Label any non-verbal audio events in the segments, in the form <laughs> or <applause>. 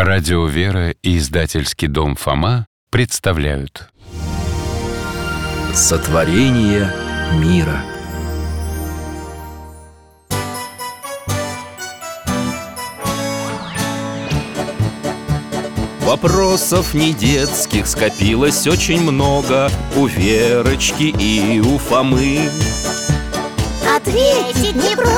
Радио «Вера» и издательский дом «Фома» представляют. Сотворение мира. Вопросов не детских скопилось очень много У Верочки и у Фомы. Ответить по-соседски К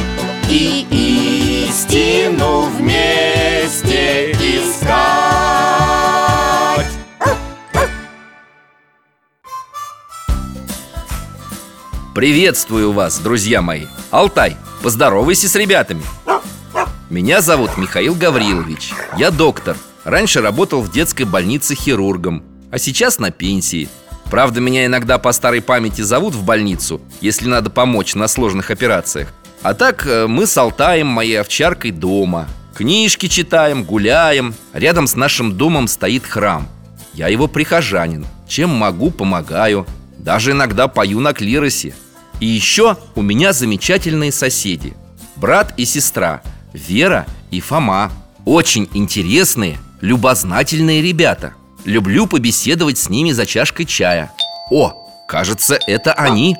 И истину вместе искать. Приветствую вас, друзья мои. Алтай, поздоровайся с ребятами. Меня зовут Михаил Гаврилович. Я доктор. Раньше работал в детской больнице хирургом А сейчас на пенсии. Правда, меня иногда по старой памяти зовут в больницу Если надо помочь на сложных операциях А так э, мы с Алтаем, моей овчаркой, дома. Книжки читаем, гуляем. Рядом с нашим домом стоит храм. Я его прихожанин. Чем могу, помогаю. Даже иногда пою на клиросе. И еще у меня замечательные соседи. Брат и сестра Вера и Фома. Очень интересные, любознательные ребята. Люблю побеседовать с ними за чашкой чая. О, кажется, это они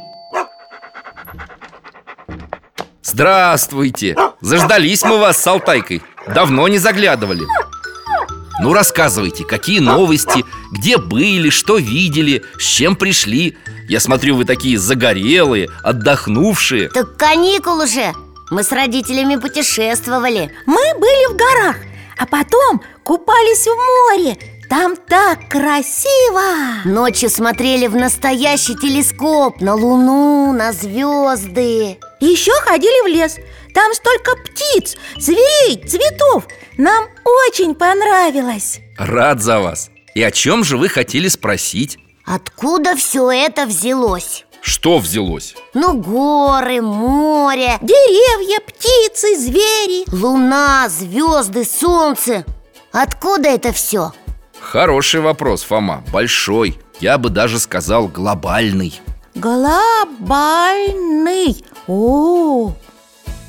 Здравствуйте! Заждались мы вас с Алтайкой. Давно не заглядывали. Ну рассказывайте, какие новости, где были, что видели, с чем пришли. Я смотрю, вы такие загорелые, отдохнувшие. Так каникул уже. Мы с родителями путешествовали. Мы были в горах, а потом купались в море Там так красиво! Ночью смотрели в настоящий телескоп На луну, на звезды. Еще ходили в лес. Там столько птиц, зверей, цветов. Нам очень понравилось. Рад за вас. И о чем же вы хотели спросить? Откуда все это взялось? Что взялось? Ну, горы, море, Деревья, птицы, звери. Луна, звезды, солнце. Откуда это все? Хороший вопрос, Фома, большой Я бы даже сказал глобальный Глобальный О,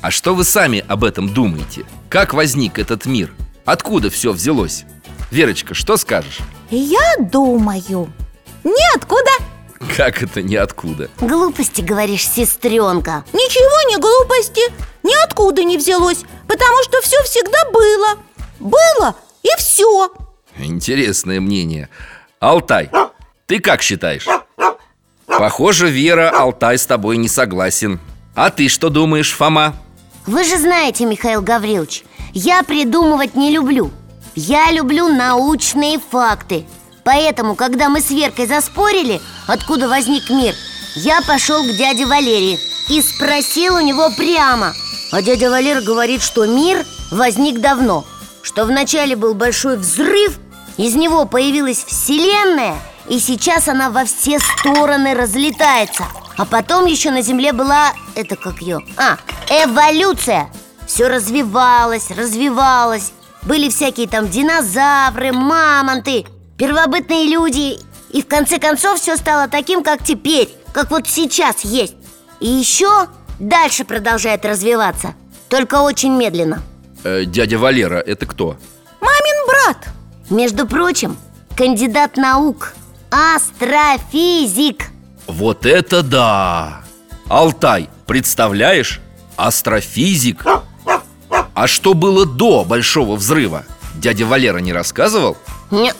А что вы сами об этом думаете? Как возник этот мир? Откуда все взялось? Верочка, что скажешь? я думаю Ниоткуда Как это ниоткуда? Глупости, говоришь, сестренка Ничего не глупости Ниоткуда не взялось Потому что все всегда было Было и все Интересное мнение. Алтай, ты как считаешь? Похоже, Вера, Алтай с тобой не согласен. А ты что думаешь, Фома? Вы же знаете, Михаил Гаврилович Я придумывать не люблю. Я люблю научные факты. Поэтому, когда мы с Веркой заспорили, откуда возник мир Я пошел к дяде Валерии и спросил у него прямо. А дядя Валер говорит, что мир возник давно Что вначале был большой взрыв Из него появилась Вселенная И сейчас она во все стороны разлетается. А потом еще на Земле была, это как ее, а, эволюция. Все развивалось, развивалось. Были всякие там динозавры, мамонты, первобытные люди. И в конце концов все стало таким, как теперь Как вот сейчас есть. И еще дальше продолжает развиваться Только очень медленно. Э, дядя Валера, это кто? Мамин брат Между прочим, кандидат наук Астрофизик Вот это да! Алтай, представляешь? Астрофизик А что было до Большого взрыва? Дядя Валера не рассказывал? Не,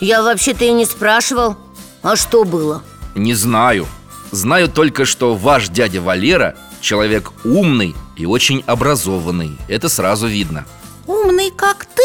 я вообще-то и не спрашивал А что было? Не знаю Знаю только, что ваш дядя Валера Человек умный и очень образованный Это сразу видно Умный, как ты?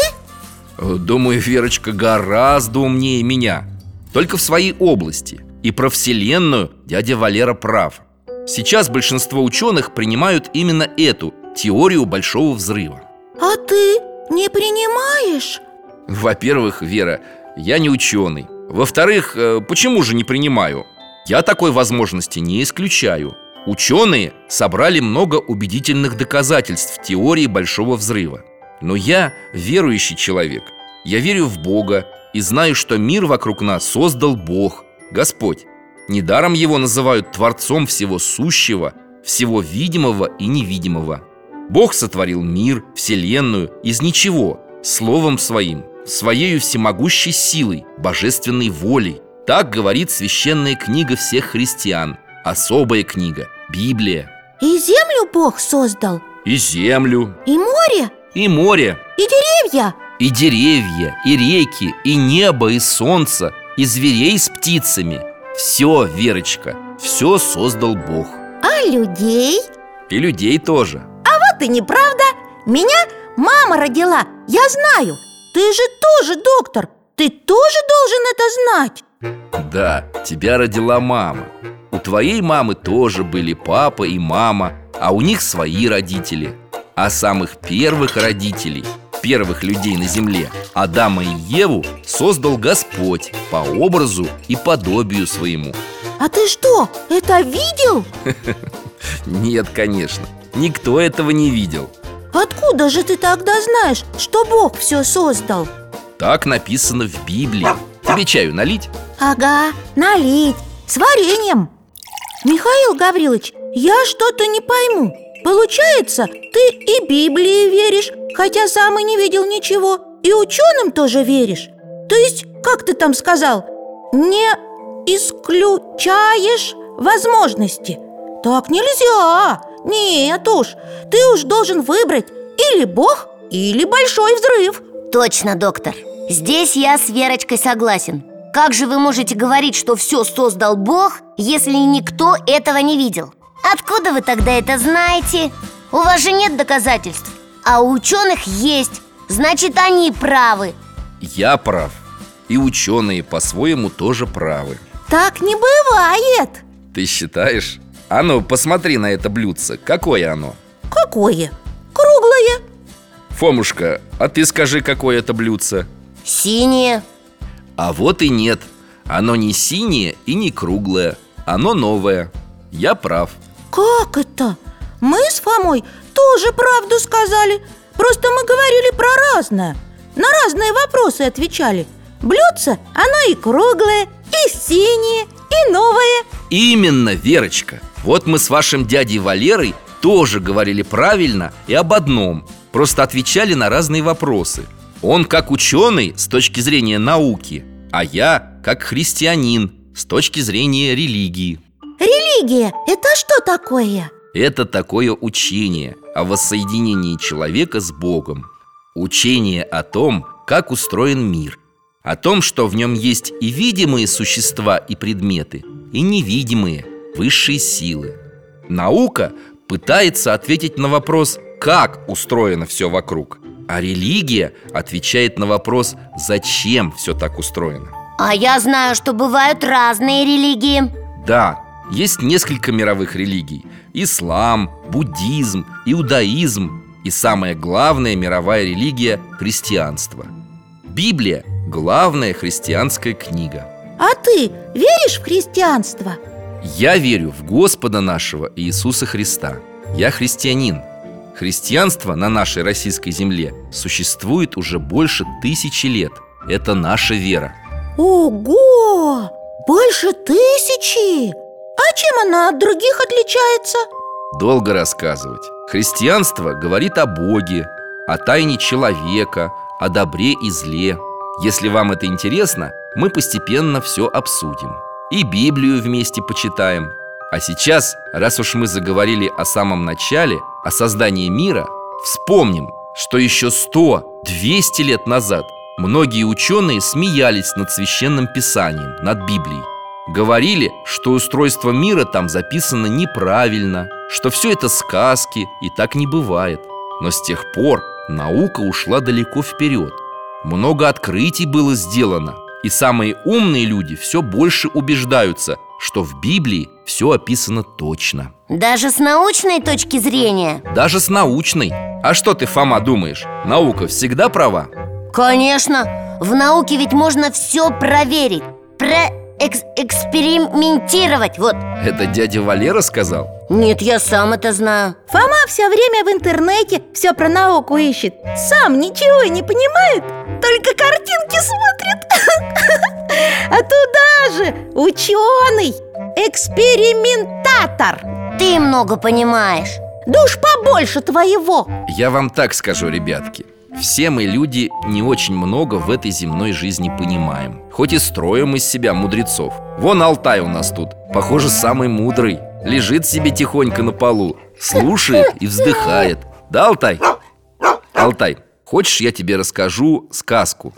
Э, Думаю, Верочка гораздо умнее меня. Только в своей области. И про Вселенную дядя Валера прав. Сейчас большинство ученых принимают именно эту теорию Большого взрыва. А ты не принимаешь? Во-первых, Вера, я не ученый. Во-вторых, э, почему же не принимаю? Я такой возможности не исключаю. Ученые собрали много убедительных доказательств теории Большого Взрыва Но я верующий человек. Я верю в Бога и знаю, что мир вокруг нас создал Бог, Господь. Недаром его называют Творцом всего сущего, всего видимого и невидимого. Бог сотворил мир, вселенную из ничего, словом своим, своей всемогущей силой, божественной волей. Так говорит священная книга всех христиан, особая книга, Библия. И землю Бог создал, И землю, и море, и море, и деревья. И деревья, и реки, и небо, и солнце, и зверей с птицами. Все, Верочка, все создал Бог. А людей? И людей тоже. Вот и неправда. Меня мама родила, я знаю. Ты же тоже доктор. Ты тоже должен это знать. Да, тебя родила мама. У твоей мамы тоже были папа и мама А у них свои родители А самых первых родителей Первых людей на земле. Адама и Еву создал Господь По образу и подобию своему. А ты что, это видел? <laughs> Нет, конечно, никто этого не видел. Откуда же ты тогда знаешь, что Бог все создал? Так написано в Библии. Тебе чаю налить? Ага, налить, с вареньем. Михаил Гаврилович, я что-то не пойму Получается, ты и Библии веришь, хотя сам и не видел ничего И ученым тоже веришь. То есть, как ты там сказал, не исключаешь возможности. Так нельзя, нет уж Ты уж должен выбрать или Бог, или Большой Взрыв. Точно, доктор. Здесь я с Верочкой согласен. Как же вы можете говорить, что все создал Бог, если никто этого не видел? Откуда вы тогда это знаете? У вас же нет доказательств. А у ученых есть. Значит, они правы. Я прав. И ученые по-своему тоже правы. Так не бывает. Ты считаешь? А ну, посмотри на это блюдце. Какое оно? Какое? Круглое. Фомушка, а ты скажи, какое это блюдце? Синие А вот и нет. Оно не синее и не круглое. Оно новое. Я прав Как это? Мы с Фомой тоже правду сказали. Просто мы говорили про разное. На разные вопросы отвечали. Блюдце, оно и круглое, и синее, и новое Именно, Верочка. Вот мы с вашим дядей Валерой тоже говорили правильно и об одном. Просто отвечали на разные вопросы. Он как ученый с точки зрения науки А я как христианин с точки зрения религии Религия – это что такое? Это такое учение о воссоединении человека с Богом. Учение о том, как устроен мир. О том, что в нем есть и видимые существа и предметы И невидимые, высшие силы. Наука пытается ответить на вопрос, как устроено все вокруг. А религия отвечает на вопрос, зачем все так устроено. А я знаю, что бывают разные религии. Да, есть несколько мировых религий Ислам, буддизм, иудаизм И самая главная мировая религия – христианство Библия – главная христианская книга А ты веришь в христианство? Я верю в Господа нашего Иисуса Христа Я христианин Христианство на нашей российской земле существует уже больше тысячи лет Это наша вера Ого! Больше тысячи! А чем она от других отличается? Долго рассказывать. Христианство говорит о Боге, о тайне человека, о добре и зле. Если вам это интересно, мы постепенно все обсудим. И Библию вместе почитаем. А сейчас, раз уж мы заговорили о самом начале, о создании мира Вспомним, что еще 100-200 лет назад Многие ученые смеялись над священным писанием, над Библией Говорили, что устройство мира там записано неправильно Что все это сказки и так не бывает. Но с тех пор наука ушла далеко вперед Много открытий было сделано И самые умные люди все больше убеждаются Что в Библии все описано точно. Даже с научной точки зрения? Даже с научной. А что ты, Фома, думаешь? Наука всегда права? Конечно, в науке ведь можно все проверить Проэкспериментировать, вот. Это дядя Валера сказал? Нет, я сам это знаю. Фома все время в интернете все про науку ищет. Сам ничего не понимает, только картинки смотрит. <laughs> А туда же ученый, экспериментатор. Ты много понимаешь. Да уж побольше твоего. Я вам так скажу, ребятки все мы люди не очень много в этой земной жизни понимаем Хоть и строим из себя мудрецов Вон Алтай у нас тут, похоже, самый мудрый Лежит себе тихонько на полу Слушает и вздыхает Да, Алтай? Алтай, хочешь я тебе расскажу сказку?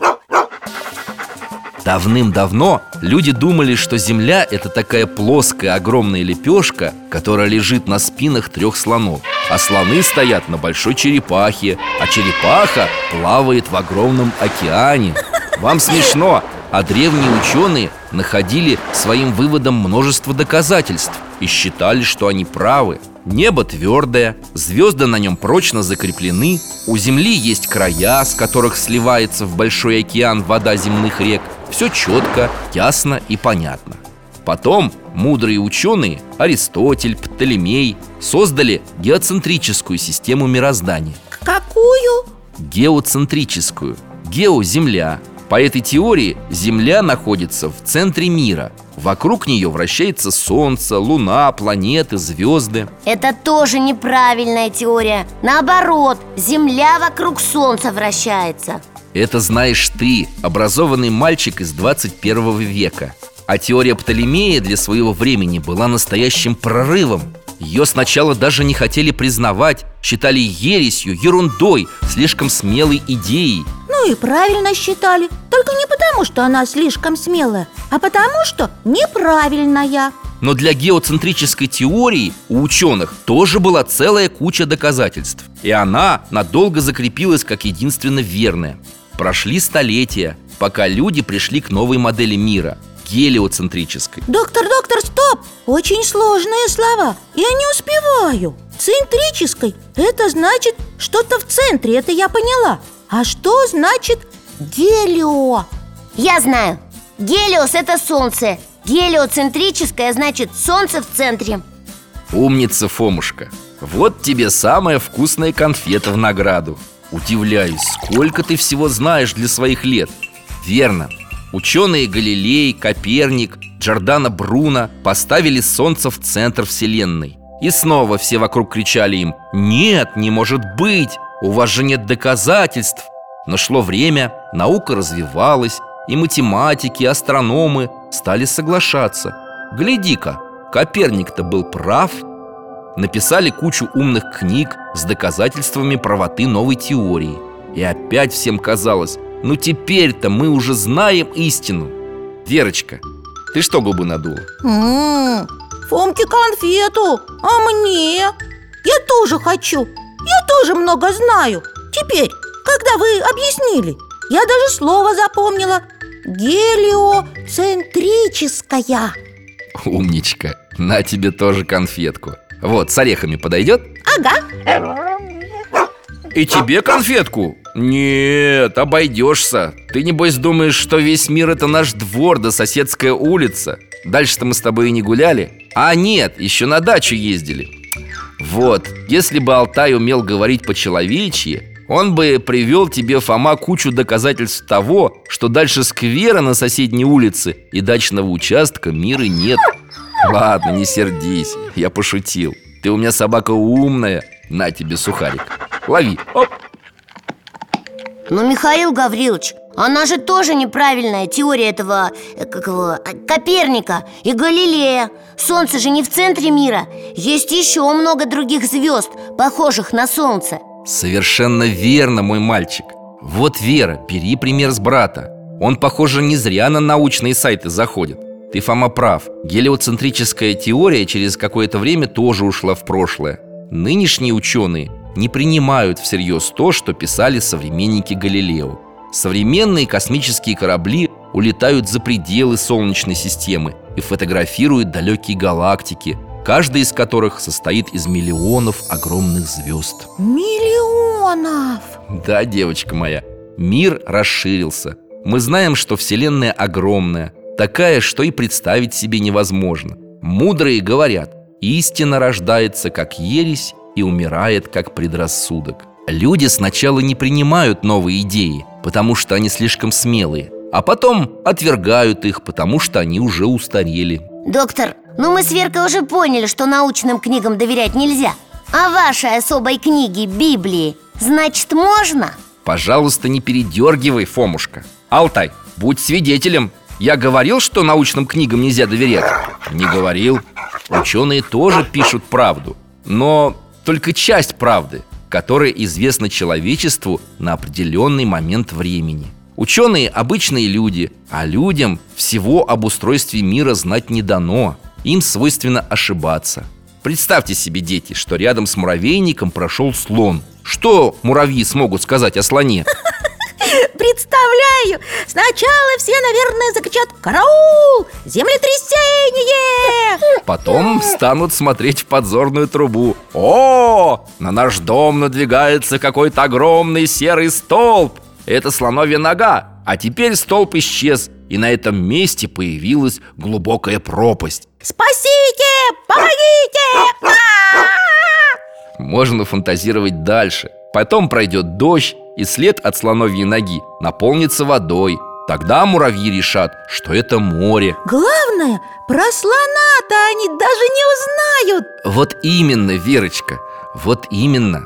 Давным-давно люди думали, что Земля – это такая плоская огромная лепешка, которая лежит на спинах трех слонов. А слоны стоят на большой черепахе, а черепаха плавает в огромном океане. Вам смешно, а древние ученые находили своим выводом множество доказательств И считали, что они правы. Небо твердое, звезды на нем прочно закреплены У Земли есть края, с которых сливается в большой океан вода земных рек Все четко, ясно и понятно. Потом мудрые ученые Аристотель, Птолемей создали геоцентрическую систему мироздания. Какую? Геоцентрическую. Гео – Земля, по этой теории Земля находится в центре мира. Вокруг нее вращается Солнце, Луна, планеты, звезды Это тоже неправильная теория. Наоборот, Земля вокруг Солнца вращается Это знаешь ты, образованный мальчик из 21 века. А теория Птолемея для своего времени была настоящим прорывом. Ее сначала даже не хотели признавать Считали ересью, ерундой, слишком смелой идеей. Ну и правильно считали Только не потому, что она слишком смелая А потому, что неправильная. Но для геоцентрической теории у ученых тоже была целая куча доказательств И она надолго закрепилась как единственно верная Прошли столетия, пока люди пришли к новой модели мира гелиоцентрической. Доктор, доктор, стоп! Очень сложные слова. Я не успеваю. Центрической – это значит что-то в центре, это я поняла. А что значит гелио? Я знаю. Гелиос – это солнце. Гелиоцентрическое значит солнце в центре. Умница, Фомушка. Вот тебе самая вкусная конфета в награду Удивляюсь, сколько ты всего знаешь для своих лет. Верно, Ученые Галилей, Коперник, Джордано Бруно поставили Солнце в центр Вселенной. И снова все вокруг кричали им «Нет, не может быть! У вас же нет доказательств!» Но шло время, наука развивалась И математики, и астрономы стали соглашаться. Гляди-ка, Коперник-то был прав Написали кучу умных книг с доказательствами правоты новой теории. И опять всем казалось, ну теперь-то мы уже знаем истину Верочка, ты что губы надула? М-м, Фомке конфету, а мне? Я тоже хочу Я тоже много знаю. Теперь, когда вы объяснили Я даже слово запомнила. Гелиоцентрическая. Умничка, на тебе тоже конфетку Вот, с орехами подойдет? Ага. И тебе конфетку? Нет, обойдешься. Ты небось думаешь, что весь мир это наш двор да соседская улица? Дальше-то мы с тобой и не гуляли. А нет, еще на дачу ездили. Вот, если бы Алтай умел говорить по-человечьи он бы привел тебе, Фома, кучу доказательств того, что дальше сквера на соседней улице и дачного участка мира нет Ладно, не сердись, я пошутил. Ты у меня собака умная, на тебе сухарик. Лови, оп. Но, Михаил Гаврилович, она же тоже неправильная теория этого, э, как его, э, Коперника и Галилея. Солнце же не в центре мира. Есть еще много других звезд, похожих на Солнце. Совершенно верно, мой мальчик. Вот, Вера, бери пример с брата. Он, похоже, не зря на научные сайты заходит Ты, Фома, прав Гелиоцентрическая теория через какое-то время тоже ушла в прошлое Нынешние ученые не принимают всерьез то, что писали современники Галилео Современные космические корабли улетают за пределы Солнечной системы и фотографируют далекие галактики, каждая из которых состоит из миллионов огромных звезд. Миллионов Да, девочка моя, Мир расширился. Мы знаем, что Вселенная огромная, такая, что и представить себе невозможно. Мудрые говорят, истина рождается как ересь и умирает как предрассудок. Люди сначала не принимают новые идеи, потому что они слишком смелые, а потом отвергают их, потому что они уже устарели. Доктор, ну мы с Веркой уже поняли, что научным книгам доверять нельзя А вашей особой книге, Библии, значит можно? Пожалуйста, не передергивай, Фомушка Алтай, будь свидетелем Я говорил, что научным книгам нельзя доверять? Не говорил. Ученые тоже пишут правду. Но только часть правды Которая известна человечеству на определенный момент времени. Ученые – обычные люди, а людям всего об устройстве мира знать не дано. Им свойственно ошибаться. Представьте себе, дети, что рядом с муравейником прошел слон. Что муравьи смогут сказать о слоне? Представляю! Сначала все, наверное, закричат «Караул! Землетрясение!» Потом станут смотреть в подзорную трубу О, на наш дом надвигается какой-то огромный серый столб Это слоновья нога А теперь столб исчез И на этом месте появилась глубокая пропасть Спасите! Помогите! Можно фантазировать дальше Потом пройдет дождь и след от слоновьей ноги наполнится водой. Тогда муравьи решат, что это море. Главное, про слона-то они даже не узнают. Вот именно, Верочка, вот именно.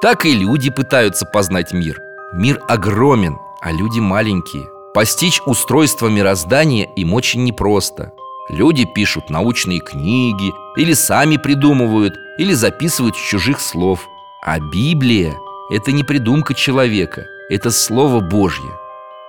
Так и люди пытаются познать мир. Мир огромен, а люди маленькие. Постичь устройство мироздания им очень непросто. Люди пишут научные книги Или сами придумывают Или записывают с чужих слов. А Библия – это не придумка человека Это Слово Божье.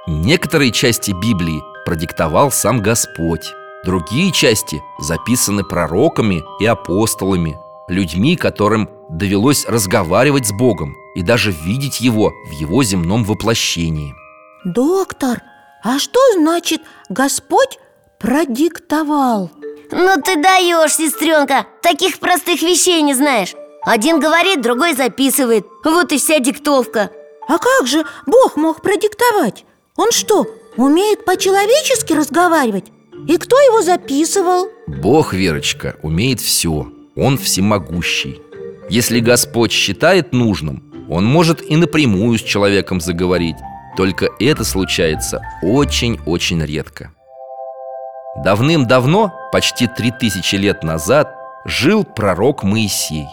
Некоторые части Библии продиктовал сам Господь Другие части записаны пророками и апостолами Людьми, которым довелось разговаривать с Богом И даже видеть Его в Его земном воплощении. Доктор, а что значит Господь продиктовал? Ну ты даешь, сестренка, таких простых вещей не знаешь Один говорит, другой записывает. Вот и вся диктовка. А как же Бог мог продиктовать? Он что, умеет по-человечески разговаривать? И кто его записывал? Бог, Верочка, умеет все Он всемогущий. Если Господь считает нужным Он может и напрямую с человеком заговорить. Только это случается очень-очень редко. Давным-давно, почти три тысячи лет назад, жил пророк Моисей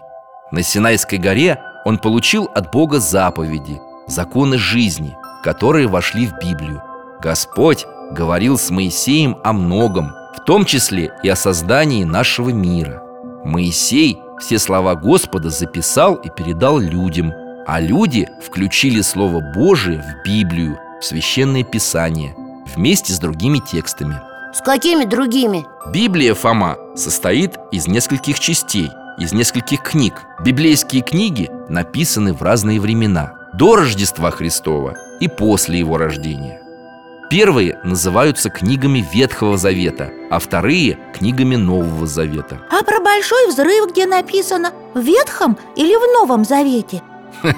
На Синайской горе он получил от Бога заповеди, законы жизни, которые вошли в Библию. Господь говорил с Моисеем о многом, в том числе и о создании нашего мира. Моисей все слова Господа записал и передал людям А люди включили Слово Божие в Библию, в Священное Писание Вместе с другими текстами. С какими другими? Библия, Фома, состоит из нескольких частей, из нескольких книг Библейские книги написаны в разные времена До Рождества Христова и после его рождения Первые называются книгами Ветхого Завета, а вторые – книгами Нового Завета А про большой взрыв где написано? В Ветхом или в Новом Завете? <laughs>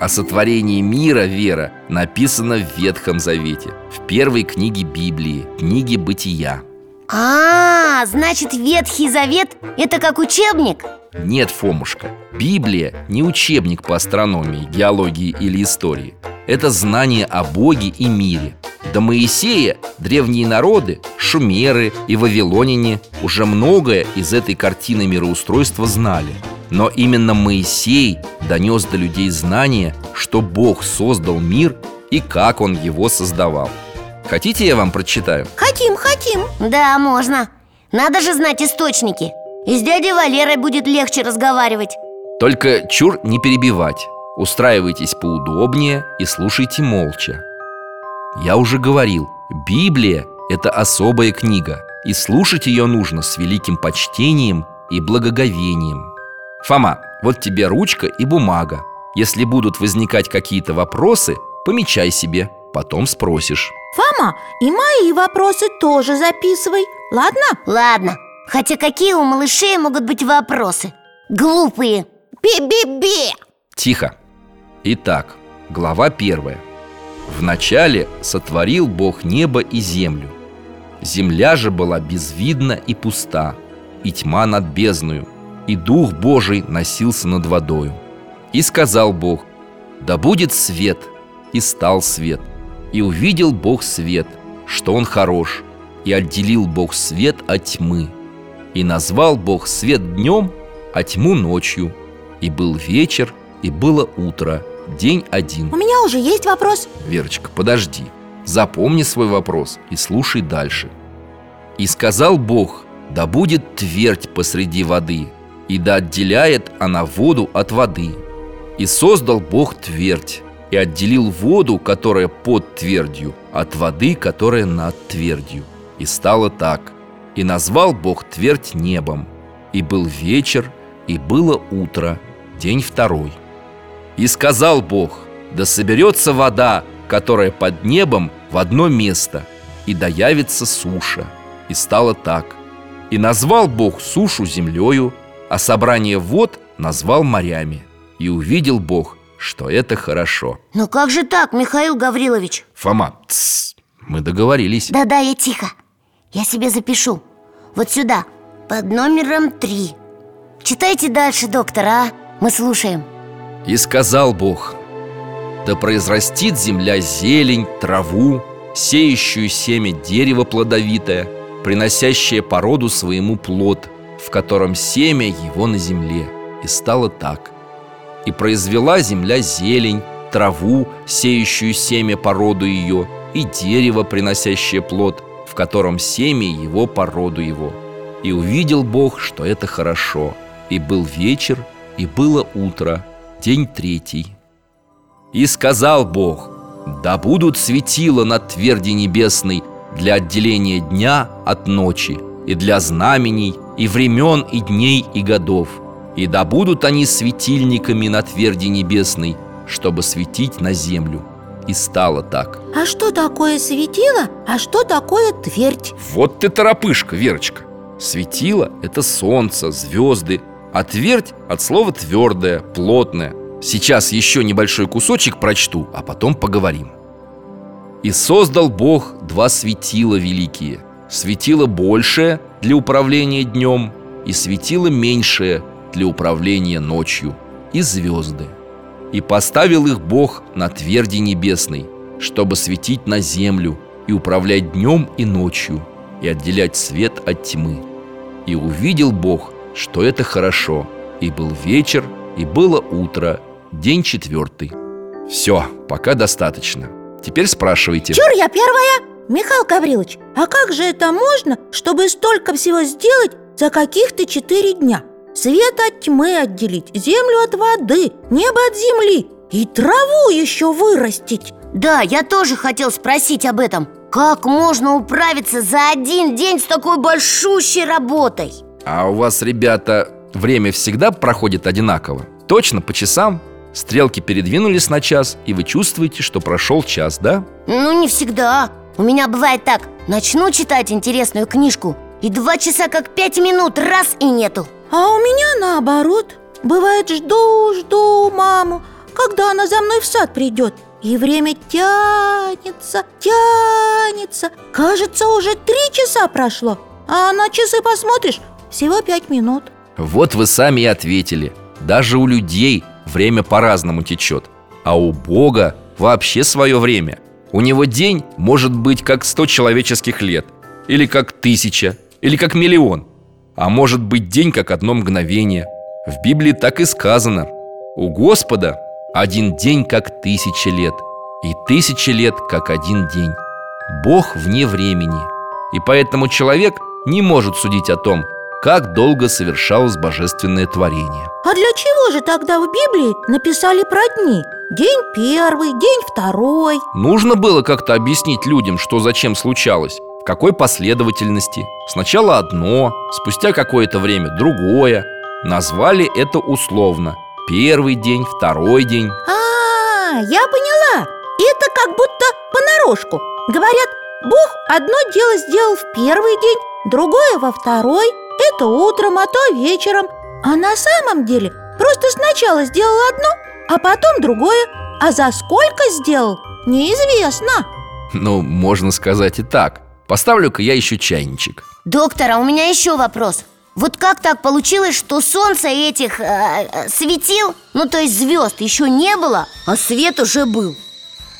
О сотворении мира, Вера, написано в Ветхом Завете В первой книге Библии, книге Бытия А, значит, Ветхий Завет – это как учебник? Нет, Фомушка, Библия не учебник по астрономии, геологии или истории. Это знание о Боге и мире. До Моисея древние народы, шумеры и вавилоняне Уже многое из этой картины мироустройства знали. Но именно Моисей донес до людей знание, что Бог создал мир и как Он его создавал Хотите, я вам прочитаю? Хотим, хотим. Да, можно. Надо же знать источники. И с дядей Валерой будет легче разговаривать. Только чур не перебивать. Устраивайтесь поудобнее и слушайте молча. Я уже говорил, Библия – это особая книга И слушать ее нужно с великим почтением и благоговением. Фома, вот тебе ручка и бумага. Если будут возникать какие-то вопросы, помечай себе, потом спросишь Фома, и мои вопросы тоже записывай, ладно? Ладно, хотя какие у малышей могут быть вопросы? Глупые. Би-би-би Тихо. Итак, глава первая. Вначале сотворил Бог небо и землю. Земля же была безвидна и пуста И тьма над бездною И Дух Божий носился над водою. И сказал Бог Да будет свет И стал свет И увидел Бог свет Что он хорош И отделил Бог свет от тьмы И назвал Бог свет днем А тьму ночью И был вечер И было утро День один. У меня уже есть вопрос. Верочка, подожди Запомни свой вопрос и слушай дальше. И сказал Бог, да будет твердь посреди воды И да отделяет она воду от воды. И создал Бог твердь И отделил воду, которая под твердью От воды, которая над твердью И стало так И назвал Бог твердь небом И был вечер, и было утро, день второй и сказал Бог, да соберется вода, которая под небом в одно место, и да явится суша. И стало так. И назвал Бог сушу землею, а собрание вод назвал морями. И увидел Бог, что это хорошо. Но как же так, Михаил Гаврилович? Фома, тс, мы договорились. Да-да, я тихо Я себе запишу Вот сюда, под номером три Читайте дальше, доктор, а? Мы слушаем И сказал Бог Да произрастит земля зелень, траву Сеющую семя дерево плодовитое Приносящее породу своему плод В котором семя его на земле И стало так И произвела земля зелень, траву Сеющую семя породу ее И дерево, приносящее плод В котором семя его породу его. И увидел Бог, что это хорошо. И был вечер, и было утро День третий. И сказал Бог Да будут светила над тверди небесной Для отделения дня от ночи И для знамений, и времен, и дней, и годов И да будут они светильниками на тверди небесной Чтобы светить на землю. И стало так. А что такое светило, а что такое твердь? Вот ты торопышка, Верочка. Светило – это солнце, звезды А твердь от слова твердое, плотное Сейчас еще небольшой кусочек прочту, а потом поговорим. И создал Бог два светила великие. Светило большее для управления днем И светило меньшее для управления ночью И звезды. И поставил их Бог на тверди небесной Чтобы светить на землю И управлять днем и ночью И отделять свет от тьмы. И увидел Бог, что это хорошо И был вечер, и было утро День четвертый. Все, пока достаточно. Теперь спрашивайте. Чур, я первая! Михаил Гаврилович, а как же это можно, чтобы столько всего сделать за каких-то четыре дня? Свет от тьмы отделить, землю от воды, небо от земли и траву еще вырастить Да, я тоже хотел спросить об этом Как можно управиться за один день с такой большущей работой? А у вас, ребята, время всегда проходит одинаково? Точно по часам? Стрелки передвинулись на час, и вы чувствуете, что прошел час, да? Ну, не всегда У меня бывает так Начну читать интересную книжку И два часа как пять минут раз и нету А у меня наоборот. Бывает, жду, жду маму Когда она за мной в сад придет. И время тянется, тянется. Кажется, уже три часа прошло. А на часы посмотришь Всего пять минут. Вот вы сами и ответили. Даже у людей время по-разному течет. А у Бога вообще свое время. У него день может быть как сто человеческих лет Или как тысяча, или как миллион А может быть день как одно мгновение. В Библии так и сказано. У Господа один день как тысяча лет И тысяча лет как один день. Бог вне времени. И поэтому человек не может судить о том, как долго совершалось божественное творение. А для чего же тогда в Библии написали про дни? День первый, день второй. Нужно было как-то объяснить людям, что зачем случалось В какой последовательности. Сначала одно, спустя какое-то время другое. Назвали это условно. Первый день, второй день. А, я поняла. Это как будто понарошку. Говорят, Бог одно дело сделал в первый день Другое во второй. Это утром, а то вечером. А на самом деле просто сначала сделал одно А потом другое. А за сколько сделал, Неизвестно. Ну, можно сказать и так Поставлю-ка я еще чайничек Доктор, а у меня еще вопрос Вот как так получилось, что солнца этих э, э, светил, ну то есть звезд еще не было, а свет уже был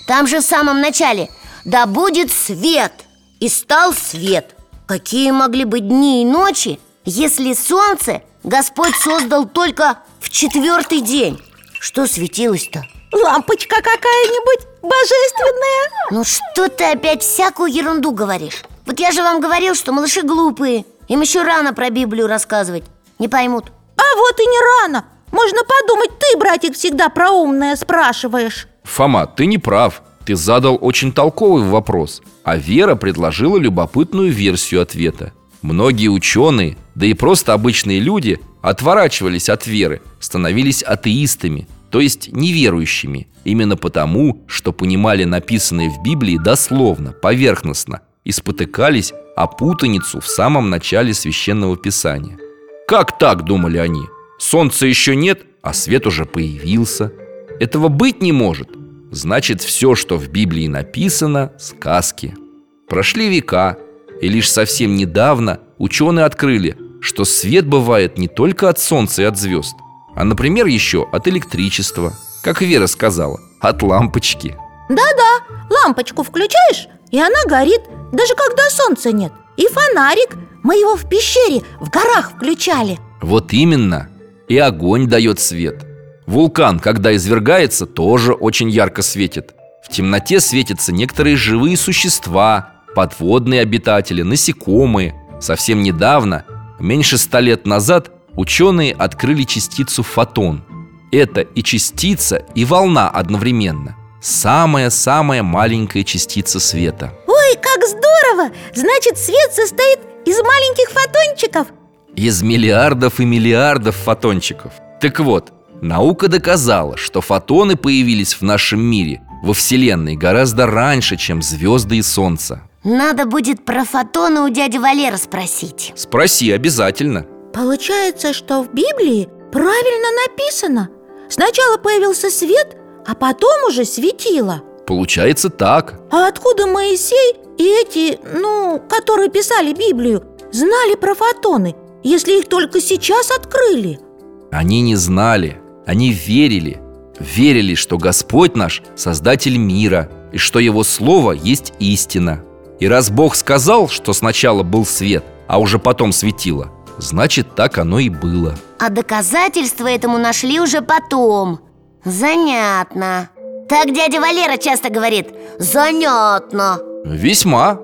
Там же в самом начале «Да будет свет!» И стал свет Какие могли быть дни и ночи, если солнце Господь создал только в четвертый день? Что светилось-то? Лампочка какая-нибудь божественная. Ну что ты опять всякую ерунду говоришь? Вот я же вам говорил, что малыши глупые. Им еще рано про Библию рассказывать. Не поймут. А вот и не рано. Можно подумать, ты, братик, всегда про умное спрашиваешь. Фома, ты не прав. Ты задал очень толковый вопрос. А Вера предложила любопытную версию ответа. Многие ученые, да и просто обычные люди Отворачивались от веры, становились атеистами то есть неверующими, именно потому, что понимали написанное в Библии дословно, поверхностно и спотыкались о путаницу в самом начале священного писания. Как так, думали они? Солнца еще нет, а свет уже появился. Этого быть не может. Значит, все, что в Библии написано – сказки. Прошли века, и лишь совсем недавно ученые открыли, что свет бывает не только от солнца и от звезд – а, например, еще от электричества Как Вера сказала, от лампочки. Да-да, лампочку включаешь, и она горит Даже когда солнца нет. И фонарик, мы его в пещере, в горах включали. Вот именно, и огонь дает свет. Вулкан, когда извергается, тоже очень ярко светит. В темноте светятся некоторые живые существа Подводные обитатели, насекомые. Совсем недавно, меньше ста лет назад ученые открыли частицу фотон. Это и частица, и волна одновременно. Самая-самая маленькая частица света. Ой, как здорово! Значит, свет состоит из маленьких фотончиков Из миллиардов и миллиардов фотончиков Так вот, наука доказала, что фотоны появились в нашем мире Во Вселенной гораздо раньше, чем звезды и Солнце Надо будет про фотоны у дяди Валера спросить Спроси обязательно Получается, что в Библии правильно написано. Сначала появился свет, а потом уже светило. Получается так. А откуда Моисей и эти, ну, которые писали Библию, знали про фотоны, если их только сейчас открыли? Они не знали, они верили. Верили, что Господь наш – Создатель мира И что Его Слово есть истина. И раз Бог сказал, что сначала был свет, а уже потом светило – Значит, так оно и было. А доказательства этому нашли уже потом. Занятно. Так дядя Валера часто говорит Занятно Весьма.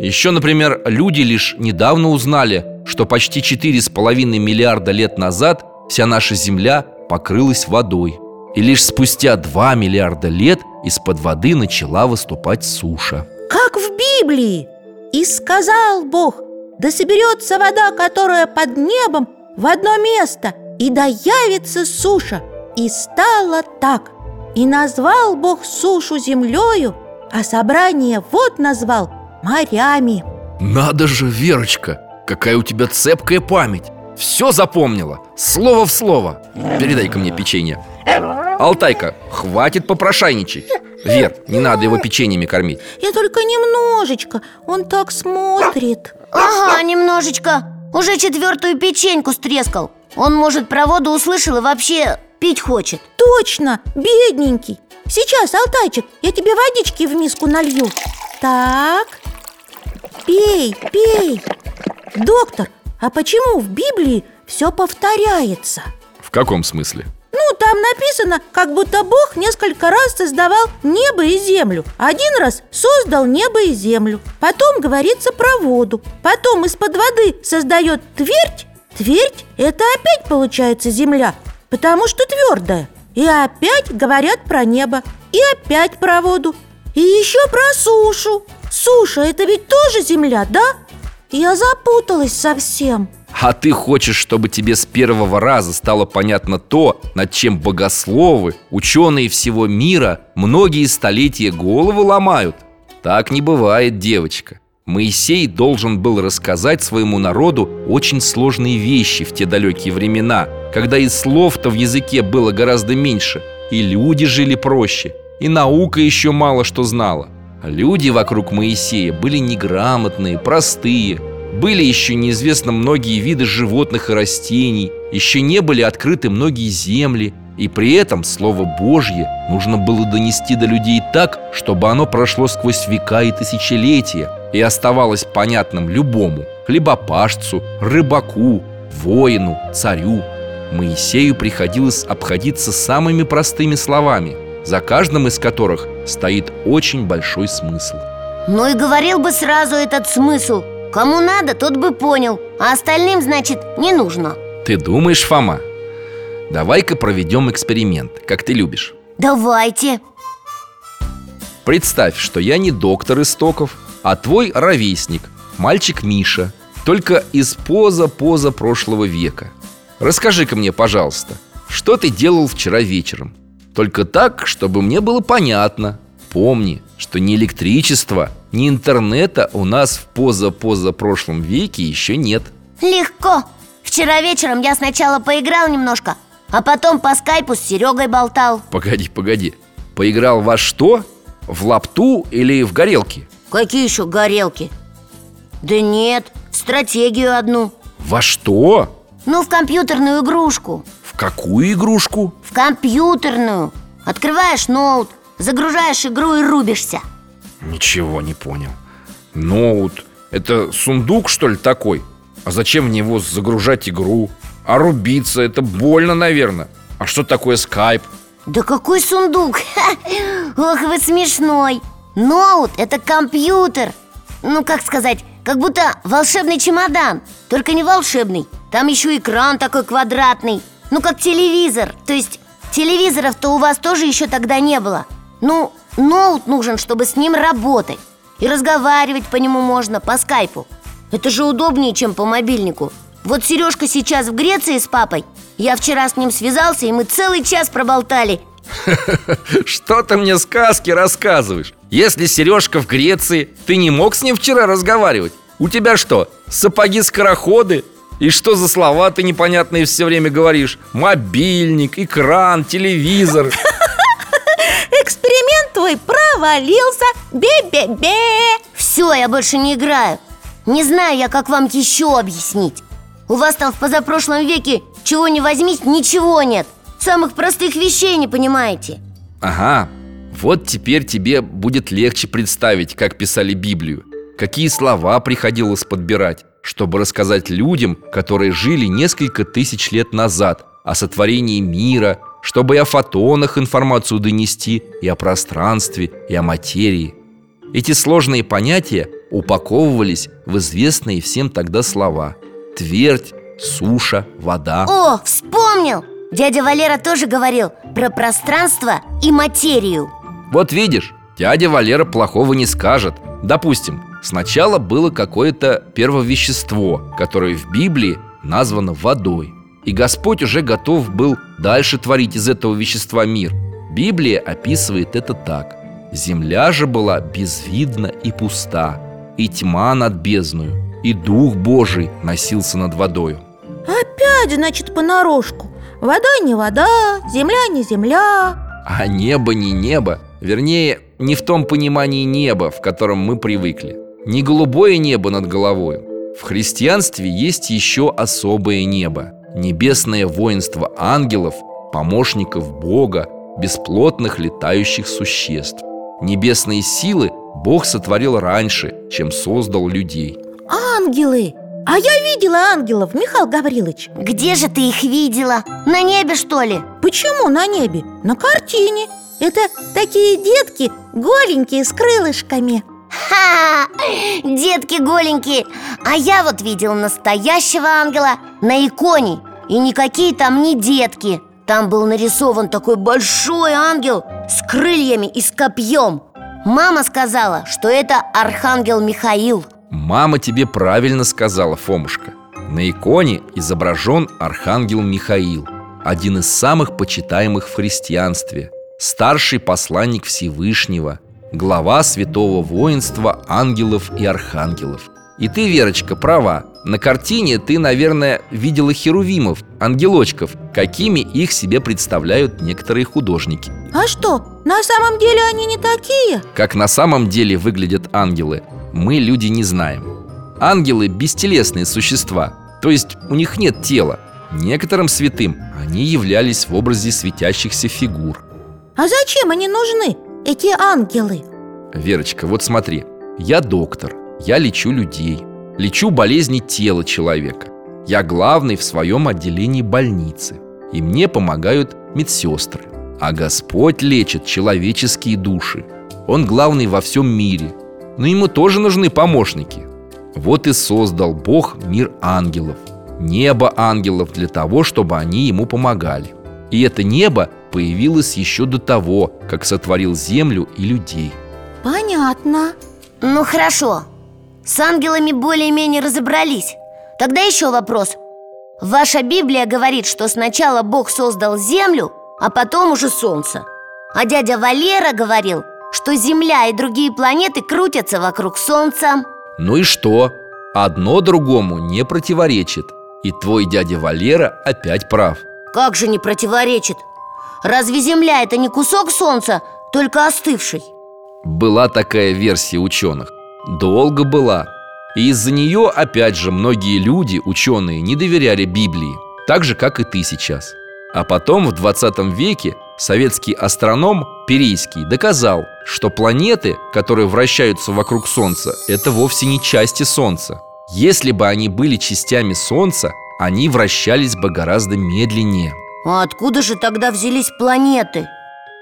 Еще, например, люди лишь недавно узнали Что почти 4,5 миллиарда лет назад Вся наша Земля покрылась водой. И лишь спустя 2 миллиарда лет из-под воды начала выступать суша. Как в Библии. И сказал Бог да соберется вода, которая под небом, в одно место, и да явится суша. И стало так. И назвал Бог сушу землею, а собрание вод назвал морями. Надо же, Верочка, какая у тебя цепкая память Все запомнила, слово в слово Передай-ка мне печенье Алтайка, хватит попрошайничать Вер, не надо его печеньями кормить. Я только немножечко, он так смотрит. Ага, немножечко. Уже четвертую печеньку стрескал. Он, может, про воду услышал и вообще пить хочет. Точно, бедненький. Сейчас, Алтайчик, я тебе водички в миску налью. Так, пей, пей. Доктор, а почему в Библии все повторяется? В каком смысле? Ну, там написано, как будто Бог несколько раз создавал небо и землю. Один раз создал небо и землю. Потом говорится про воду. Потом из-под воды создает твердь. Твердь – это опять получается земля Потому что твердая. И опять говорят про небо И опять про воду И еще про сушу. Суша – это ведь тоже земля, да? Я запуталась совсем а ты хочешь, чтобы тебе с первого раза стало понятно то, над чем богословы, ученые всего мира многие столетия головы ломают? Так не бывает, девочка. Моисей должен был рассказать своему народу очень сложные вещи в те далекие времена, когда и слов-то в языке было гораздо меньше, и люди жили проще, И наука еще мало что знала Люди вокруг Моисея были неграмотные, простые Были еще неизвестно многие виды животных и растений Еще не были открыты многие земли И при этом Слово Божье нужно было донести до людей так Чтобы оно прошло сквозь века и тысячелетия И оставалось понятным любому Хлебопашцу, рыбаку, воину, царю. Моисею приходилось обходиться самыми простыми словами За каждым из которых стоит очень большой смысл. Ну и говорил бы сразу этот смысл Кому надо, тот бы понял А остальным, значит, не нужно. Ты думаешь, Фома? Давай-ка проведем эксперимент, как ты любишь. Давайте. Представь, что я не доктор истоков, а твой ровесник, мальчик Миша Только из поза-поза прошлого века. Расскажи-ка мне, пожалуйста, что ты делал вчера вечером? Только так, чтобы мне было понятно. Помни, что ни электричества, ни интернета у нас в поза-поза прошлом веке еще нет Легко Вчера вечером я сначала поиграл немножко А потом по скайпу с Серегой болтал Погоди, погоди Поиграл во что? В лапту или в горелки? Какие еще горелки? Да нет, в стратегию одну Во что? Ну, в компьютерную игрушку В какую игрушку? В компьютерную Открываешь ноут, загружаешь игру и рубишься Ничего не понял. Ноут. Это сундук, что ли, такой? А зачем в него загружать игру? А рубиться, это больно, наверное. А что такое скайп? Да какой сундук? <laughs> Ох, вы смешной. Ноут – это компьютер. Ну, как сказать, как будто волшебный чемодан. Только не волшебный. Там еще экран такой квадратный. Ну, как телевизор. То есть телевизоров-то у вас тоже еще тогда не было. Ну, ноут нужен, чтобы с ним работать И разговаривать по нему можно, по скайпу Это же удобнее, чем по мобильнику Вот Сережка сейчас в Греции с папой Я вчера с ним связался, и мы целый час проболтали <laughs> Что ты мне сказки рассказываешь? Если Сережка в Греции, ты не мог с ним вчера разговаривать? У тебя что, сапоги-скороходы? И что за слова ты непонятные все время говоришь? Мобильник, экран, телевизор <laughs> Твой провалился. Бе-бе-бе. Все, я больше не играю. Не знаю я, как вам еще объяснить. У вас там в позапрошлом веке чего не возьмись, ничего нет. Самых простых вещей не понимаете. Ага, вот теперь тебе будет легче представить, как писали Библию Какие слова приходилось подбирать Чтобы рассказать людям, которые жили несколько тысяч лет назад О сотворении мира Чтобы и о фотонах информацию донести И о пространстве, и о материи. Эти сложные понятия упаковывались в известные всем тогда слова. Твердь, суша, вода. О, вспомнил! Дядя Валера тоже говорил про пространство и материю. Вот видишь, дядя Валера плохого не скажет. Допустим, сначала было какое-то первовещество, которое в Библии названо водой И Господь уже готов был дальше творить из этого вещества мир. Библия описывает это так. Земля же была безвидна и пуста И тьма над бездною И Дух Божий носился над водою Опять, значит, понарошку. Вода не вода, земля не земля. А небо не небо Вернее, не в том понимании неба, в котором мы привыкли. Не голубое небо над головой В христианстве есть еще особое небо Небесное воинство ангелов, помощников Бога Бесплотных летающих существ Небесные силы Бог сотворил раньше, чем создал людей Ангелы! А я видела ангелов, Михаил Гаврилович Где же ты их видела? На небе, что ли? Почему на небе? На картине Это такие детки голенькие с крылышками Ха! Детки голенькие. А я вот видел настоящего ангела на иконе. И никакие там не детки. Там был нарисован такой большой ангел С крыльями и с копьем. Мама сказала, что это архангел Михаил. Мама тебе правильно сказала, Фомушка. На иконе изображен архангел Михаил Один из самых почитаемых в христианстве Старший посланник Всевышнего Глава святого воинства ангелов и архангелов. И ты, Верочка, права. На картине ты, наверное, видела херувимов, ангелочков Какими их себе представляют некоторые художники. А что, на самом деле они не такие? Как на самом деле выглядят ангелы, мы, люди, не знаем. Ангелы – бестелесные существа, то есть у них нет тела. Некоторым святым они являлись в образе светящихся фигур. А зачем они нужны, эти ангелы? Верочка, вот смотри, я доктор, я лечу людей Лечу болезни тела человека. Я главный в своем отделении больницы И мне помогают медсестры. А Господь лечит человеческие души. Он главный во всем мире Но ему тоже нужны помощники. Вот и создал Бог мир ангелов Небо ангелов для того, чтобы они ему помогали. И это небо появилось еще до того, как сотворил землю и людей. Понятно. Ну хорошо, с ангелами более-менее разобрались. Тогда еще вопрос. Ваша Библия говорит, что сначала Бог создал землю, а потом уже солнце. А дядя Валера говорил, что Земля и другие планеты крутятся вокруг Солнца. Ну и что? Одно другому не противоречит. И твой дядя Валера опять прав. Как же не противоречит? Разве Земля это не кусок Солнца, только остывший? Была такая версия ученых. Долго была. И из-за нее, опять же, многие люди, ученые, не доверяли Библии Так же, как и ты сейчас. А потом в 20 веке советский астроном Перейский доказал, что планеты, которые вращаются вокруг Солнца, это вовсе не части Солнца. Если бы они были частями Солнца, они вращались бы гораздо медленнее А откуда же тогда взялись планеты?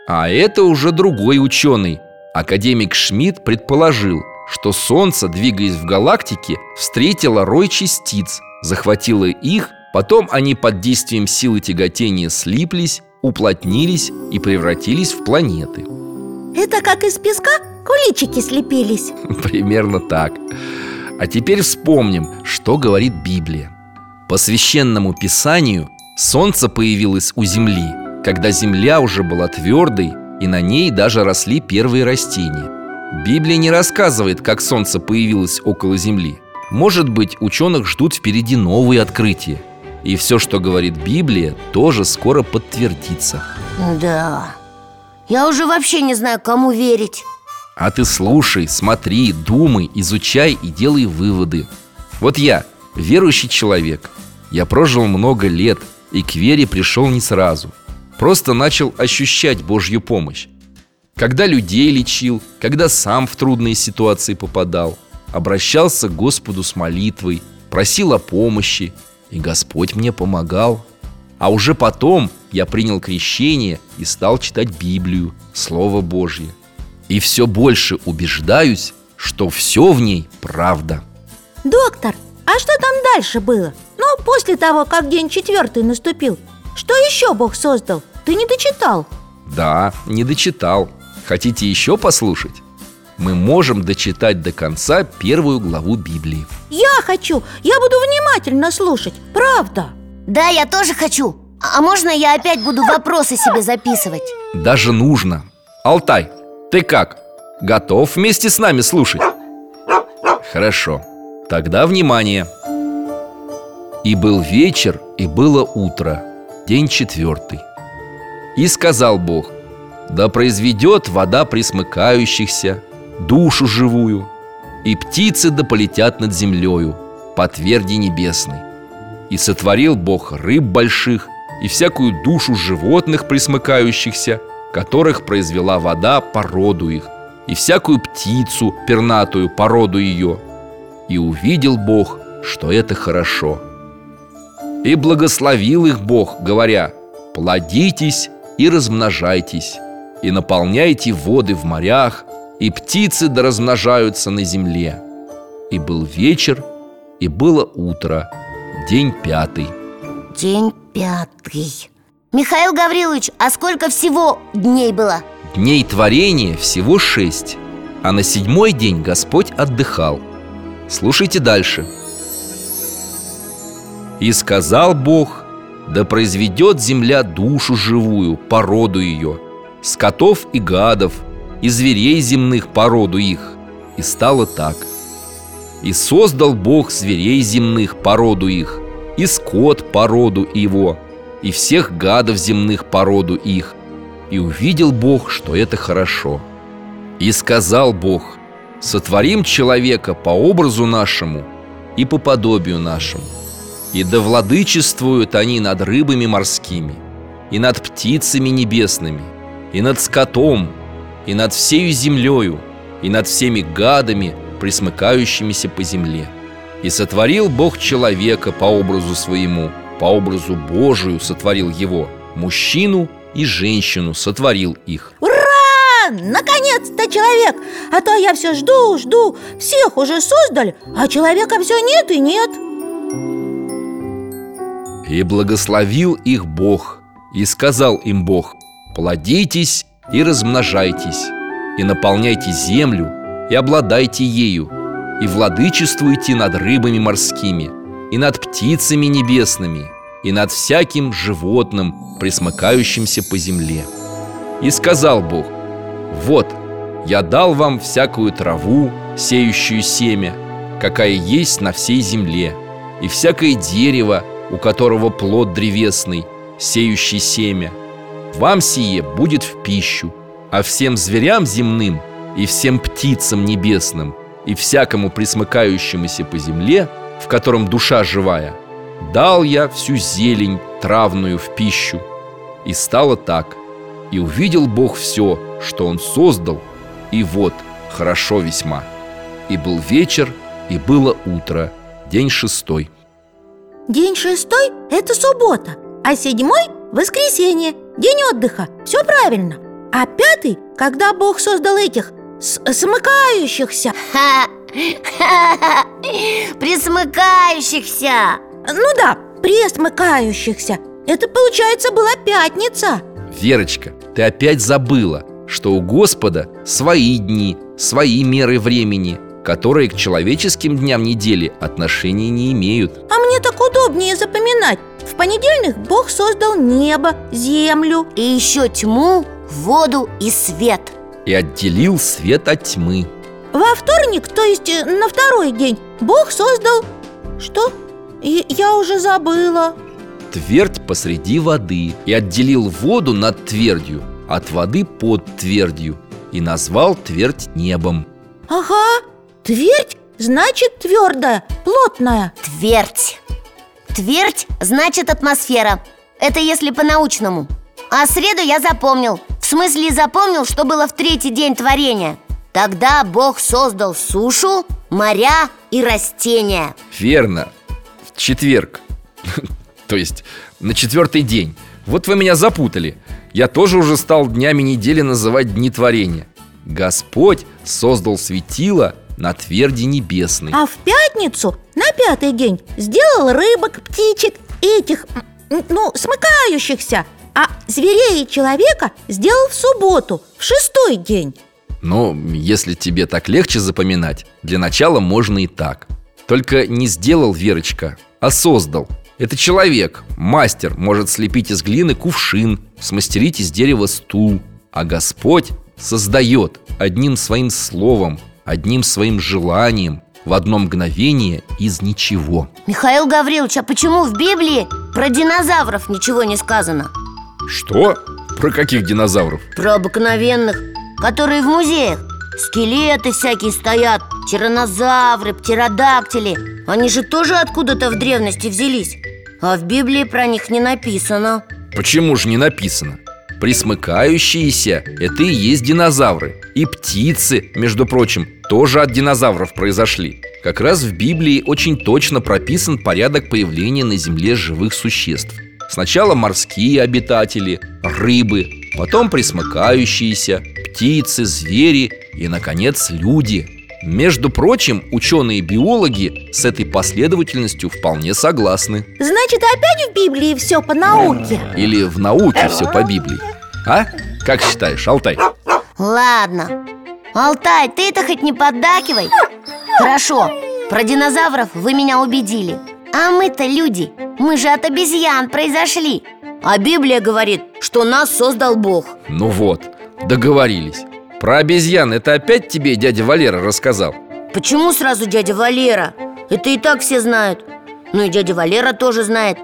А это уже другой ученый Академик Шмидт предположил, что Солнце, двигаясь в галактике, встретило рой частиц, захватило их, потом они под действием силы тяготения слиплись, уплотнились и превратились в планеты. Это как из песка куличики слепились <laughs> Примерно так. А теперь вспомним, что говорит Библия. По священному писанию Солнце появилось у Земли, когда Земля уже была твердой, и на ней даже росли первые растения. Библия не рассказывает, как Солнце появилось около Земли. Может быть, ученых ждут впереди новые открытия. И все, что говорит Библия, тоже скоро подтвердится. Да, я уже вообще не знаю, кому верить А ты слушай, смотри, думай, изучай и делай выводы Вот я, верующий человек Я прожил много лет и к вере пришел не сразу. Просто начал ощущать Божью помощь. Когда людей лечил, когда сам в трудные ситуации попадал Обращался к Господу с молитвой, просил о помощи И Господь мне помогал. А уже потом я принял крещение и стал читать Библию, Слово Божье. И все больше убеждаюсь, что все в ней правда. Доктор, а что там дальше было? Ну, после того, как день четвертый наступил? Что еще Бог создал? Ты не дочитал? Да, не дочитал. Хотите еще послушать? Мы можем дочитать до конца первую главу Библии. Я хочу, я буду внимательно слушать, правда! Да, я тоже хочу. А можно я опять буду вопросы себе записывать? Даже нужно. Алтай, ты как? Готов вместе с нами слушать? Хорошо. Тогда внимание И был вечер, и было утро День четвертый. И сказал Бог Да произведет вода присмыкающихся Душу живую И птицы да полетят над землею По тверди небесной И сотворил Бог рыб больших И всякую душу животных присмыкающихся Которых произвела вода по роду их И всякую птицу пернатую по роду ее. И увидел Бог, что это хорошо И благословил их Бог, говоря Плодитесь и размножайтесь И наполняйте воды в морях И птицы да размножаются на земле И был вечер, и было утро День пятый. День пятый. Михаил Гаврилович, а сколько всего дней было? Дней творения всего шесть А на седьмой день Господь отдыхал. Слушайте дальше И сказал Бог Да произведет земля душу живую, породу ее Скотов и гадов, и зверей земных породу их И стало так. И создал Бог зверей земных породу их И скот породу его И всех гадов земных породу их. И увидел Бог, что это хорошо. И сказал Бог Сотворим человека по образу нашему И по подобию нашему И да владычествуют они над рыбами морскими И над птицами небесными И над скотом И над всею землею И над всеми гадами – присмыкающимися по земле. И сотворил Бог человека по образу своему, по образу Божию сотворил его, мужчину и женщину сотворил их. Ура! Наконец-то человек! А то я все жду, жду, всех уже создали, а человека все нет и нет. И благословил их Бог, и сказал им Бог, плодитесь и размножайтесь, и наполняйте землю, и обладайте ею, и владычествуйте над рыбами морскими, и над птицами небесными, и над всяким животным, присмыкающимся по земле. И сказал Бог, вот, я дал вам всякую траву, сеющую семя, какая есть на всей земле, и всякое дерево, у которого плод древесный, сеющий семя. Вам сие будет в пищу, а всем зверям земным и всем птицам небесным, и всякому присмыкающемуся по земле, в котором душа живая, дал я всю зелень травную в пищу. И стало так. И увидел Бог все, что Он создал, и вот, хорошо весьма. И был вечер, и было утро, день шестой. День шестой – это суббота, а седьмой – воскресенье, день отдыха. Все правильно. А пятый, когда Бог создал этих с смыкающихся. Присмыкающихся. Ну да, пресмыкающихся Это, получается, была пятница. Верочка, ты опять забыла, что у Господа свои дни, свои меры времени Которые к человеческим дням недели отношения не имеют. А мне так удобнее запоминать. В понедельник Бог создал небо, землю И еще тьму, воду и свет – и отделил свет от тьмы. Во вторник, то есть э, на второй день, Бог создал... Что? И я уже забыла. Твердь посреди воды И отделил воду над твердью От воды под твердью И назвал твердь небом. Ага, твердь значит твердая, плотная. Твердь Твердь значит атмосфера. Это если по-научному. А среду я запомнил. В смысле запомнил, что было в третий день творения. Тогда Бог создал сушу, моря и растения. Верно, в четверг. <laughs> То есть на четвертый день. Вот вы меня запутали. Я тоже уже стал днями недели называть дни творения. Господь создал светило на тверди небесной. А в пятницу, на пятый день, сделал рыбок, птичек, этих, ну, смыкающихся. А зверей и человека сделал в субботу, в шестой день. Ну, если тебе так легче запоминать, для начала можно и так. Только не сделал Верочка, а создал. Это человек, мастер, может слепить из глины кувшин, смастерить из дерева стул. А Господь создает одним своим словом, одним своим желанием в одно мгновение из ничего Михаил Гаврилович, а почему в Библии про динозавров ничего не сказано? Что? Про каких динозавров? Про обыкновенных, которые в музеях Скелеты всякие стоят, тиранозавры, птеродактили Они же тоже откуда-то в древности взялись А в Библии про них не написано Почему же не написано? Присмыкающиеся – это и есть динозавры. И птицы, между прочим, тоже от динозавров произошли. Как раз в Библии очень точно прописан порядок появления на Земле живых существ – Сначала морские обитатели, рыбы, потом присмыкающиеся, птицы, звери и, наконец, люди. Между прочим, ученые-биологи с этой последовательностью вполне согласны. Значит, опять в Библии все по науке? Или в науке все по Библии? А? Как считаешь, Алтай? Ладно. Алтай, ты это хоть не поддакивай. Хорошо, про динозавров вы меня убедили. А мы-то люди мы же от обезьян произошли. А Библия говорит, что нас создал Бог. Ну вот, договорились Про обезьян это опять тебе дядя Валера рассказал? Почему сразу дядя Валера? Это и так все знают Ну и дядя Валера тоже знает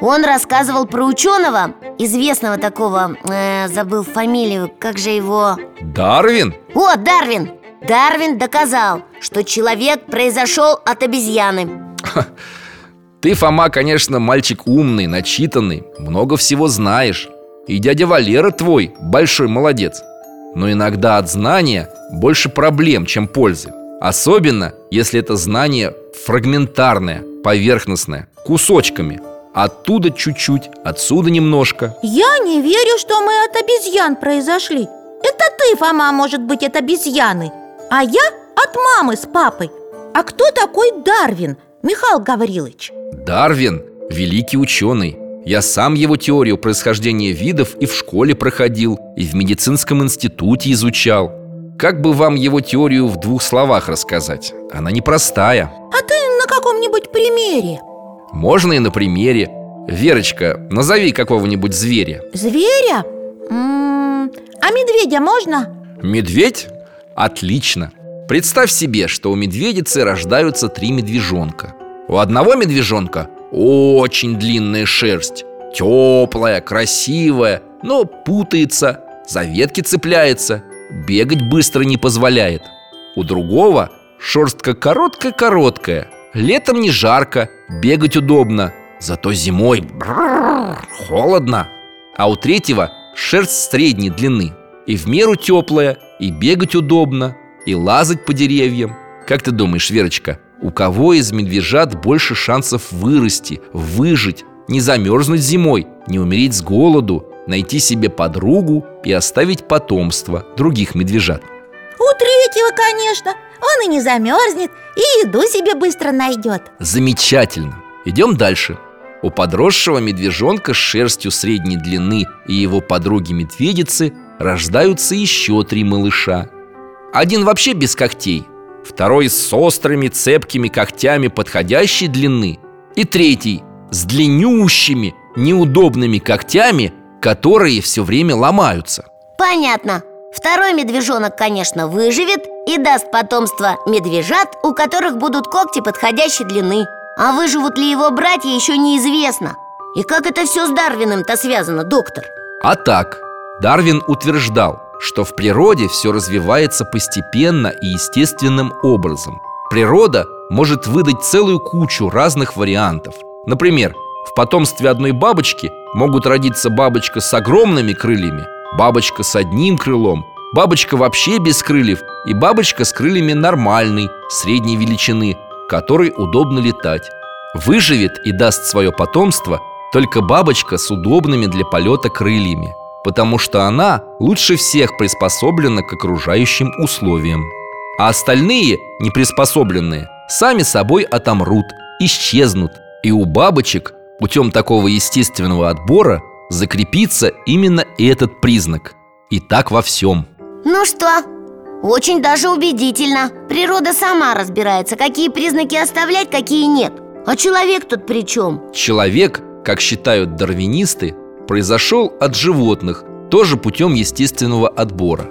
Он рассказывал про ученого, известного такого, э, забыл фамилию, как же его... Дарвин? О, Дарвин! Дарвин доказал, что человек произошел от обезьяны <laughs> Ты, Фома, конечно, мальчик умный, начитанный, много всего знаешь И дядя Валера твой большой молодец Но иногда от знания больше проблем, чем пользы. Особенно, если это знание фрагментарное, поверхностное, кусочками. Оттуда чуть-чуть, отсюда немножко. Я не верю, что мы от обезьян произошли. Это ты, Фома, может быть, от обезьяны А я от мамы с папой. А кто такой Дарвин, Михаил Гаврилович? Дарвин – великий ученый Я сам его теорию происхождения видов и в школе проходил И в медицинском институте изучал Как бы вам его теорию в двух словах рассказать? Она непростая А ты на каком-нибудь примере? Можно и на примере Верочка, назови какого-нибудь зверя Зверя? М, А медведя можно? Медведь? Отлично Представь себе, что у медведицы рождаются три медвежонка У одного медвежонка очень длинная шерсть. Теплая, красивая, но путается, за ветки цепляется Бегать быстро не позволяет. У другого шерстка короткая-короткая Летом не жарко, бегать удобно Зато зимой холодно. А у третьего шерсть средней длины И в меру теплая, и бегать удобно И лазать по деревьям. Как ты думаешь, Верочка, у кого из медвежат больше шансов вырасти, выжить Не замерзнуть зимой, не умереть с голоду Найти себе подругу и оставить потомство других медвежат У третьего, конечно Он и не замерзнет, и еду себе быстро найдет Замечательно. Идем дальше. У подросшего медвежонка с шерстью средней длины и его подруги-медведицы рождаются еще три малыша. Один вообще без когтей, второй с острыми цепкими когтями подходящей длины и третий с длиннющими, неудобными когтями, которые все время ломаются. Понятно Второй медвежонок, конечно, выживет и даст потомство медвежат, у которых будут когти подходящей длины А выживут ли его братья, еще неизвестно И как это все с Дарвином-то связано, доктор? А так, Дарвин утверждал, что в природе все развивается постепенно и естественным образом. Природа может выдать целую кучу разных вариантов. Например, в потомстве одной бабочки могут родиться бабочка с огромными крыльями, бабочка с одним крылом, бабочка вообще без крыльев и бабочка с крыльями нормальной, средней величины, которой удобно летать. Выживет и даст свое потомство только бабочка с удобными для полета крыльями, потому что она лучше всех приспособлена к окружающим условиям. А остальные, неприспособленные, сами собой отомрут, исчезнут, и у бабочек путем такого естественного отбора закрепится именно этот признак. И так во всем. Ну что, очень даже убедительно Природа сама разбирается, какие признаки оставлять, какие нет А человек тут при чем? Человек, как считают дарвинисты, произошел от животных, тоже путем естественного отбора.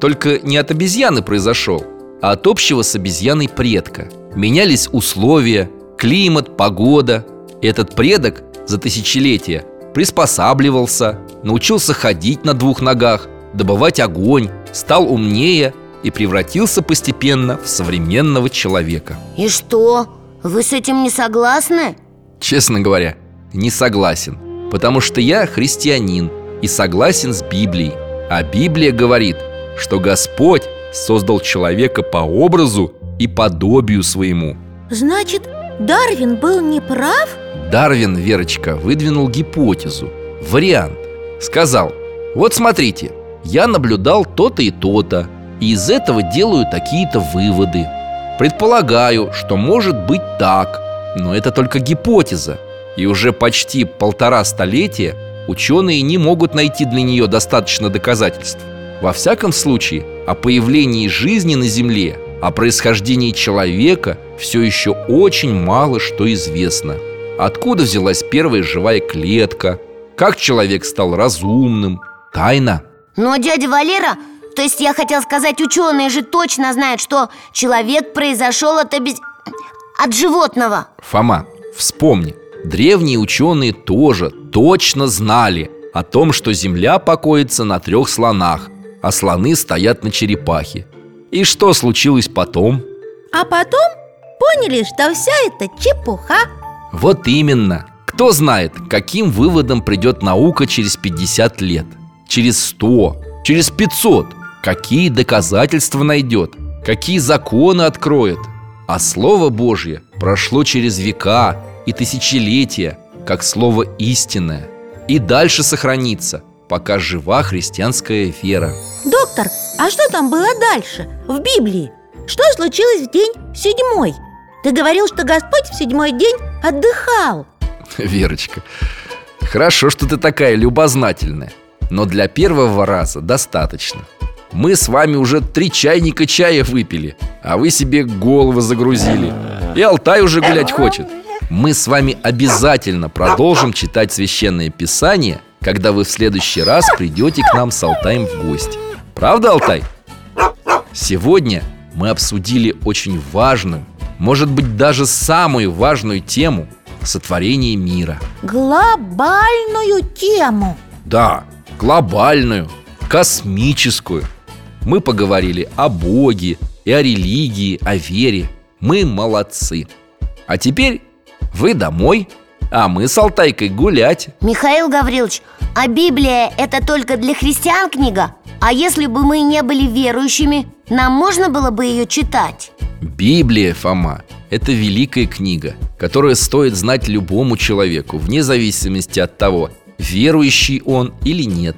Только не от обезьяны произошел, а от общего с обезьяной предка. Менялись условия, климат, погода. Этот предок за тысячелетия приспосабливался, научился ходить на двух ногах, добывать огонь, стал умнее и превратился постепенно в современного человека. И что? Вы с этим не согласны? Честно говоря, не согласен Потому что я христианин и согласен с Библией. А Библия говорит, что Господь создал человека по образу и подобию своему. Значит, Дарвин был неправ? Дарвин, Верочка, выдвинул гипотезу, вариант. Сказал, вот смотрите, я наблюдал то-то и то-то И из этого делаю такие-то выводы. Предполагаю, что может быть так Но это только гипотеза И уже почти полтора столетия ученые не могут найти для нее достаточно доказательств. Во всяком случае, о появлении жизни на Земле О происхождении человека все еще очень мало что известно. Откуда взялась первая живая клетка? Как человек стал разумным? Тайна. Но дядя Валера то есть я хотел сказать, ученые же точно знают, что человек произошел от обез... от животного. Фома, вспомни Древние ученые тоже точно знали о том, что Земля покоится на трех слонах А слоны стоят на черепахе. И что случилось потом? А потом поняли, что вся это чепуха. Вот именно. Кто знает, каким выводом придет наука через 50 лет? Через 100, через 500 Какие доказательства найдет Какие законы откроет? А Слово Божье прошло через века и тысячелетия Как Слово истинное И дальше сохранится, пока жива христианская вера. Доктор, а что там было дальше, в Библии? Что случилось в день седьмой? Ты говорил, что Господь в седьмой день отдыхал. <laughs> Верочка, хорошо, что ты такая любознательная Но для первого раза достаточно. Мы с вами уже три чайника чая выпили А вы себе голову загрузили. И Алтай уже гулять хочет Мы с вами обязательно продолжим читать Священное Писание Когда вы в следующий раз придете к нам с Алтаем в гости Правда, Алтай? Сегодня мы обсудили очень важную, может быть даже самую важную тему сотворения мира. Глобальную тему Да, глобальную, космическую. Мы поговорили о Боге и о религии, о вере. Мы молодцы. А теперь вы домой, а мы с Алтайкой гулять. Михаил Гаврилович, а Библия это только для христиан книга? А если бы мы не были верующими, нам можно было бы ее читать? Библия, Фома, это великая книга, которая стоит знать любому человеку, вне зависимости от того, верующий он или нет,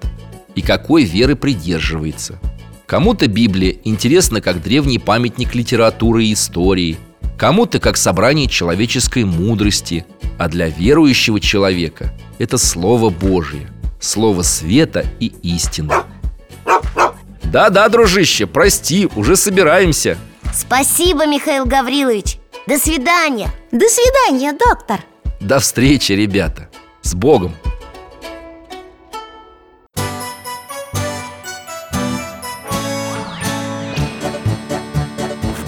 и какой веры придерживается. Кому-то Библия интересна как древний памятник литературы и истории, кому-то как собрание человеческой мудрости, а для верующего человека это Слово Божие, Слово света и истины. Да-да, дружище, прости, уже собираемся. Спасибо, Михаил Гаврилович. До свидания. До свидания, доктор. До встречи, ребята. С Богом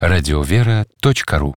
дети.радиовера.ру.